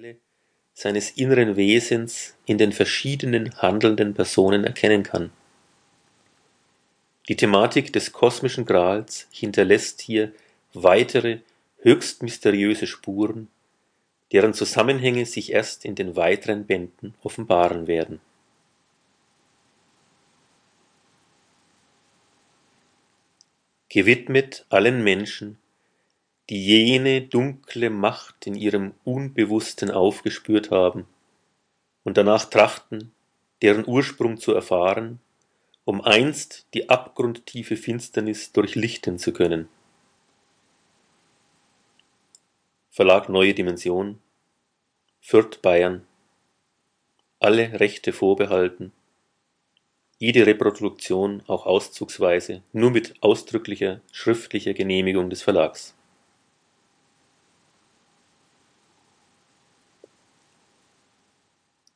Teile seines inneren Wesens in den verschiedenen handelnden Personen erkennen kann. Die Thematik des kosmischen Grals hinterlässt hier weitere höchst mysteriöse Spuren, deren Zusammenhänge sich erst in den weiteren Bänden offenbaren werden. Gewidmet allen Menschen, die jene dunkle Macht in ihrem Unbewussten aufgespürt haben und danach trachten, deren Ursprung zu erfahren, um einst die abgrundtiefe Finsternis durchlichten zu können. Verlag Neue Dimension, Fürth Bayern, alle Rechte vorbehalten, jede Reproduktion auch auszugsweise nur mit ausdrücklicher schriftlicher Genehmigung des Verlags.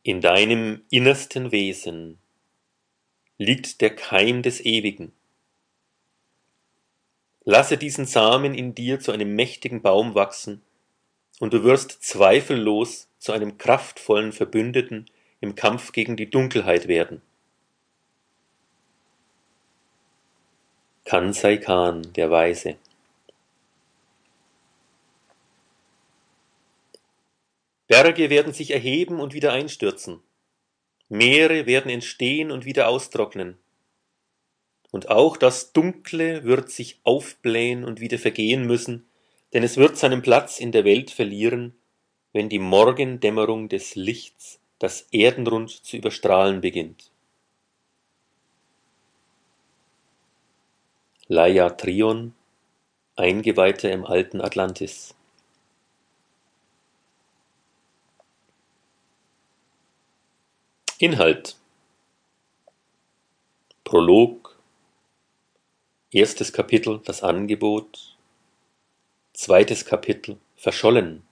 In deinem innersten Wesen liegt der Keim des Ewigen. Lasse diesen Samen in dir zu einem mächtigen Baum wachsen, und du wirst zweifellos zu einem kraftvollen Verbündeten im Kampf gegen die Dunkelheit werden. Kansai Khan, der Weise Berge werden sich erheben und wieder einstürzen. Meere werden entstehen und wieder austrocknen. Und auch das Dunkle wird sich aufblähen und wieder vergehen müssen, denn es wird seinen Platz in der Welt verlieren, wenn die Morgendämmerung des Lichts das Erdenrund zu überstrahlen beginnt. Laia Trion, Eingeweihter im alten Atlantis Inhalt. Prolog. Erstes Kapitel Das Angebot. Zweites Kapitel Verschollen.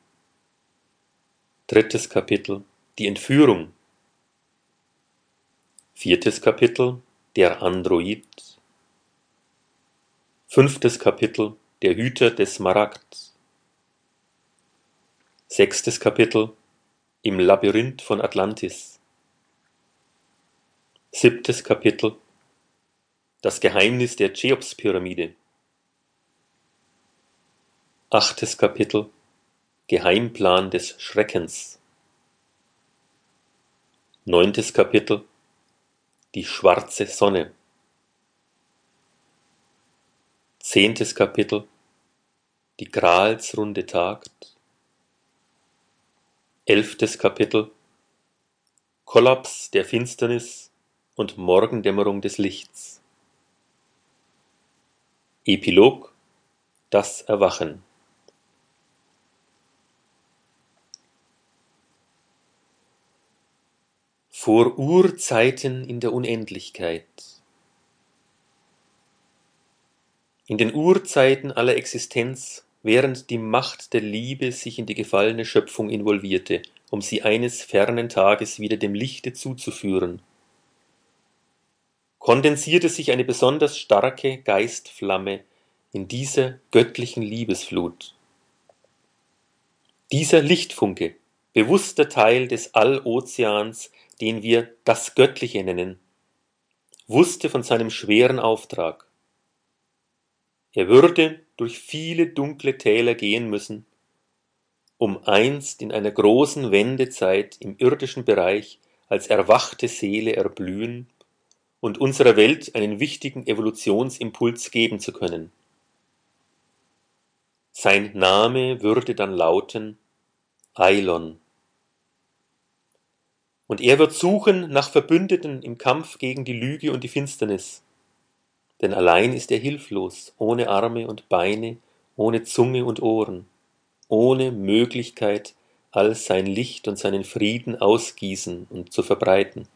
Drittes Kapitel Die Entführung. Viertes Kapitel Der Android. Fünftes Kapitel Der Hüter des Smaragd. Sechstes Kapitel Im Labyrinth von Atlantis Siebtes Kapitel. Das Geheimnis der Cheops-Pyramide. Achtes Kapitel. Geheimplan des Schreckens. Neuntes Kapitel. Die schwarze Sonne. Zehntes Kapitel. Die Gralsrunde tagt. Elftes Kapitel. Kollaps der Finsternis und Morgendämmerung des Lichts. Epilog Das Erwachen Vor Urzeiten in der Unendlichkeit. In den Urzeiten aller Existenz, während die Macht der Liebe sich in die gefallene Schöpfung involvierte, um sie eines fernen Tages wieder dem Lichte zuzuführen, kondensierte sich eine besonders starke Geistflamme in dieser göttlichen Liebesflut. Dieser Lichtfunke, bewusster Teil des Allozeans, den wir das Göttliche nennen, wusste von seinem schweren Auftrag. Er würde durch viele dunkle Täler gehen müssen, um einst in einer großen Wendezeit im irdischen Bereich als erwachte Seele erblühen und unserer Welt einen wichtigen Evolutionsimpuls geben zu können. Sein Name würde dann lauten Eilon. Und er wird suchen nach Verbündeten im Kampf gegen die Lüge und die Finsternis. Denn allein ist er hilflos, ohne Arme und Beine, ohne Zunge und Ohren, ohne Möglichkeit, all sein Licht und seinen Frieden ausgießen und zu verbreiten.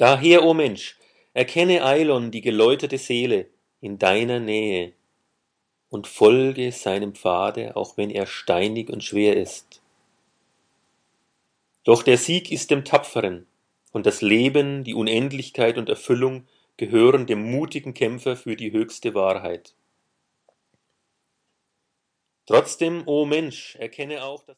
Daher, o Mensch, erkenne Eilon die geläuterte Seele in deiner Nähe und folge seinem Pfade, auch wenn er steinig und schwer ist. Doch der Sieg ist dem Tapferen, und das Leben, die Unendlichkeit und Erfüllung gehören dem mutigen Kämpfer für die höchste Wahrheit. Trotzdem, o Mensch, erkenne auch, dass